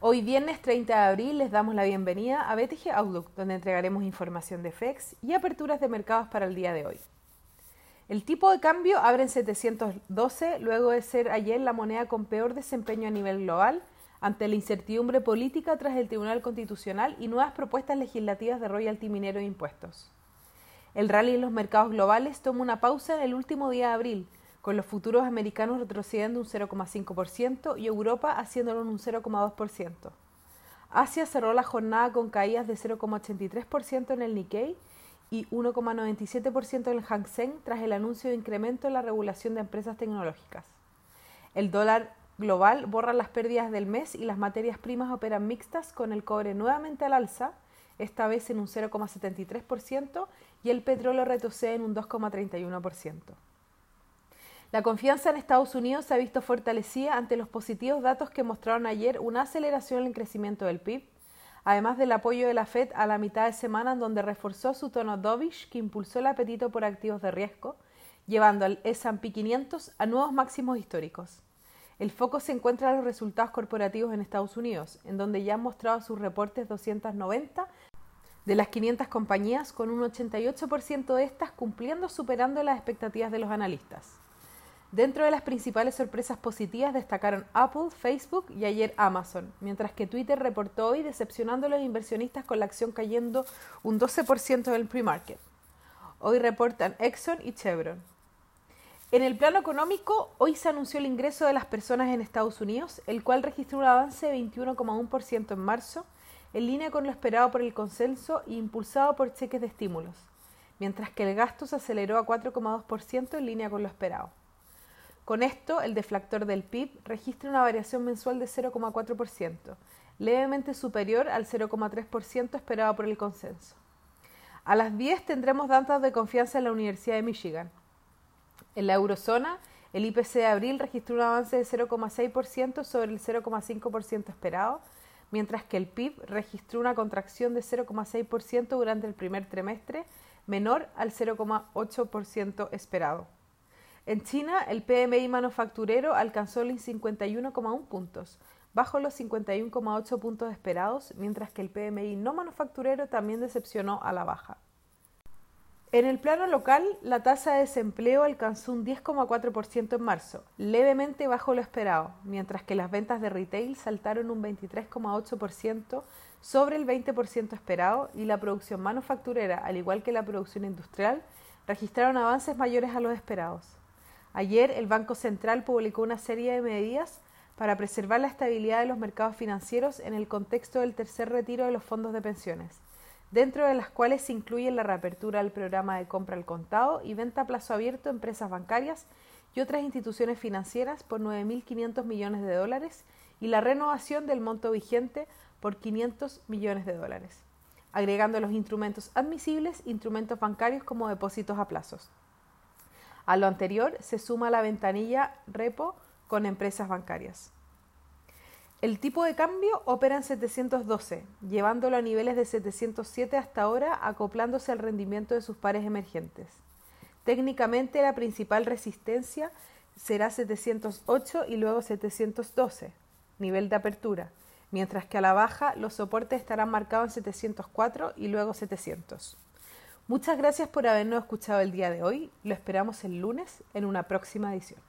Hoy viernes 30 de abril les damos la bienvenida a BTG Outlook, donde entregaremos información de FEX y aperturas de mercados para el día de hoy. El tipo de cambio abre en 712 luego de ser ayer la moneda con peor desempeño a nivel global ante la incertidumbre política tras el Tribunal Constitucional y nuevas propuestas legislativas de royalty minero e impuestos. El rally en los mercados globales toma una pausa en el último día de abril, con los futuros americanos retrocediendo un 0,5% y Europa haciéndolo un 0,2%. Asia cerró la jornada con caídas de 0,83% en el Nikkei y 1,97% en el Hang Seng tras el anuncio de incremento en la regulación de empresas tecnológicas. El dólar global borra las pérdidas del mes y las materias primas operan mixtas con el cobre nuevamente al alza, esta vez en un 0,73% y el petróleo retrocede en un 2,31%. La confianza en Estados Unidos se ha visto fortalecida ante los positivos datos que mostraron ayer una aceleración en el crecimiento del PIB, además del apoyo de la Fed a la mitad de semana en donde reforzó su tono dovish que impulsó el apetito por activos de riesgo, llevando al S&P 500 a nuevos máximos históricos. El foco se encuentra en los resultados corporativos en Estados Unidos, en donde ya han mostrado sus reportes 290 de las 500 compañías, con un 88% de estas cumpliendo superando las expectativas de los analistas. Dentro de las principales sorpresas positivas destacaron Apple, Facebook y ayer Amazon, mientras que Twitter reportó hoy decepcionando a los inversionistas con la acción cayendo un 12% en el pre-market. Hoy reportan Exxon y Chevron. En el plano económico, hoy se anunció el ingreso de las personas en Estados Unidos, el cual registró un avance de 21,1% en marzo, en línea con lo esperado por el consenso e impulsado por cheques de estímulos, mientras que el gasto se aceleró a 4,2% en línea con lo esperado. Con esto, el deflactor del PIB registra una variación mensual de 0,4%, levemente superior al 0,3% esperado por el consenso. A las 10 tendremos datos de confianza en la Universidad de Michigan. En la eurozona, el IPC de abril registró un avance de 0,6% sobre el 0,5% esperado, mientras que el PIB registró una contracción de 0,6% durante el primer trimestre, menor al 0,8% esperado. En China, el PMI manufacturero alcanzó los 51,1 puntos, bajo los 51,8 puntos esperados, mientras que el PMI no manufacturero también decepcionó a la baja. En el plano local, la tasa de desempleo alcanzó un 10,4% en marzo, levemente bajo lo esperado, mientras que las ventas de retail saltaron un 23,8% sobre el 20% esperado y la producción manufacturera, al igual que la producción industrial, registraron avances mayores a los esperados. Ayer el Banco Central publicó una serie de medidas para preservar la estabilidad de los mercados financieros en el contexto del tercer retiro de los fondos de pensiones, dentro de las cuales se incluye la reapertura del programa de compra al contado y venta a plazo abierto a empresas bancarias y otras instituciones financieras por 9.500 millones de dólares y la renovación del monto vigente por 500 millones de dólares, agregando los instrumentos admisibles instrumentos bancarios como depósitos a plazos. A lo anterior se suma la ventanilla repo con empresas bancarias. El tipo de cambio opera en 712, llevándolo a niveles de 707 hasta ahora, acoplándose al rendimiento de sus pares emergentes. Técnicamente la principal resistencia será 708 y luego 712, nivel de apertura, mientras que a la baja los soportes estarán marcados en 704 y luego 700. Muchas gracias por habernos escuchado el día de hoy. Lo esperamos el lunes en una próxima edición.